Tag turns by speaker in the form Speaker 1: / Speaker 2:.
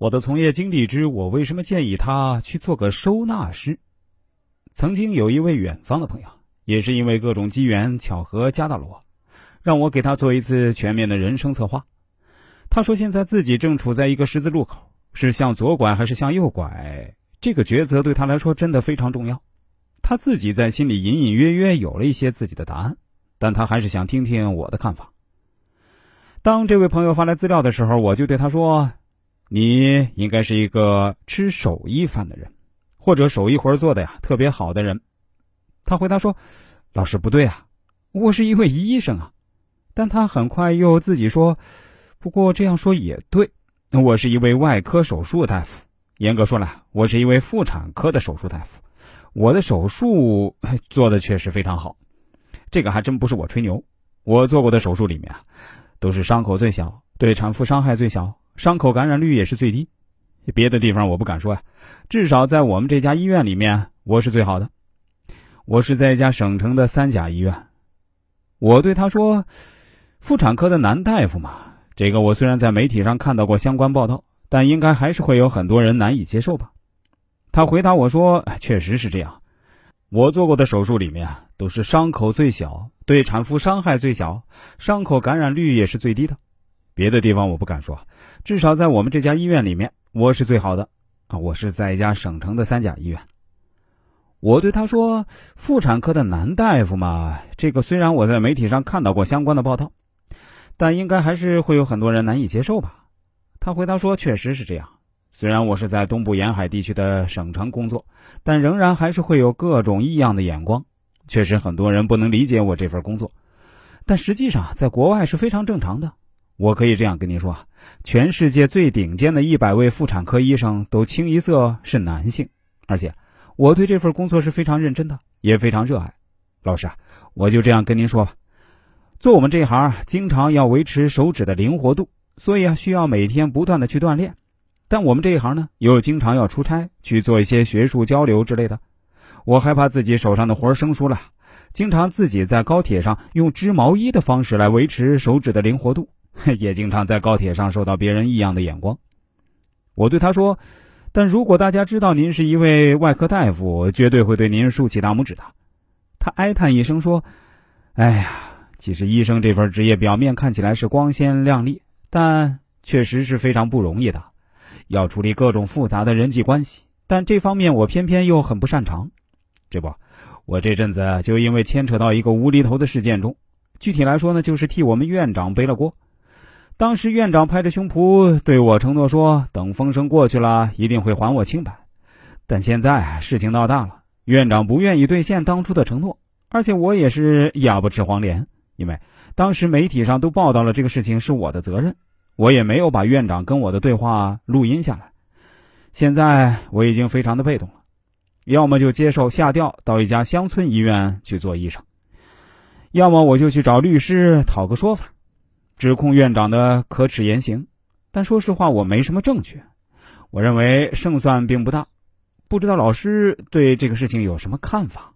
Speaker 1: 我的从业经历之我为什么建议他去做个收纳师。曾经有一位远方的朋友，也是因为各种机缘巧合加到了我，让我给他做一次全面的人生策划。他说现在自己正处在一个十字路口，是向左拐还是向右拐？这个抉择对他来说真的非常重要。他自己在心里隐隐约约有了一些自己的答案，但他还是想听听我的看法。当这位朋友发来资料的时候，我就对他说：“你应该是一个吃手艺饭的人，或者手艺活做的呀特别好的人。”他回答说：“老师不对啊，我是一位医生啊。”但他很快又自己说：“不过这样说也对，我是一位外科手术大夫。严格说来，我是一位妇产科的手术大夫。我的手术做的确实非常好，这个还真不是我吹牛。我做过的手术里面啊。”都是伤口最小，对产妇伤害最小，伤口感染率也是最低。别的地方我不敢说呀，至少在我们这家医院里面，我是最好的。我是在一家省城的三甲医院。我对他说：“妇产科的男大夫嘛，这个我虽然在媒体上看到过相关报道，但应该还是会有很多人难以接受吧。”他回答我说：“确实是这样，我做过的手术里面都是伤口最小。”对产妇伤害最小，伤口感染率也是最低的。别的地方我不敢说，至少在我们这家医院里面，我是最好的啊！我是在一家省城的三甲医院。我对他说：“妇产科的男大夫嘛，这个虽然我在媒体上看到过相关的报道，但应该还是会有很多人难以接受吧？”他回答说：“确实是这样。虽然我是在东部沿海地区的省城工作，但仍然还是会有各种异样的眼光。”确实，很多人不能理解我这份工作，但实际上在国外是非常正常的。我可以这样跟您说，全世界最顶尖的一百位妇产科医生都清一色是男性，而且我对这份工作是非常认真的，也非常热爱。老师啊，我就这样跟您说吧，做我们这一行，经常要维持手指的灵活度，所以啊，需要每天不断的去锻炼。但我们这一行呢，又经常要出差去做一些学术交流之类的。我害怕自己手上的活生疏了，经常自己在高铁上用织毛衣的方式来维持手指的灵活度，也经常在高铁上受到别人异样的眼光。我对他说：“但如果大家知道您是一位外科大夫，绝对会对您竖起大拇指的。”他哀叹一声说：“哎呀，其实医生这份职业表面看起来是光鲜亮丽，但确实是非常不容易的，要处理各种复杂的人际关系，但这方面我偏偏又很不擅长。”这不，我这阵子就因为牵扯到一个无厘头的事件中，具体来说呢，就是替我们院长背了锅。当时院长拍着胸脯对我承诺说，等风声过去了，一定会还我清白。但现在事情闹大了，院长不愿意兑现当初的承诺，而且我也是哑巴吃黄连，因为当时媒体上都报道了这个事情是我的责任，我也没有把院长跟我的对话录音下来。现在我已经非常的被动了。要么就接受下调到一家乡村医院去做医生，要么我就去找律师讨个说法，指控院长的可耻言行。但说实话，我没什么证据，我认为胜算并不大。不知道老师对这个事情有什么看法？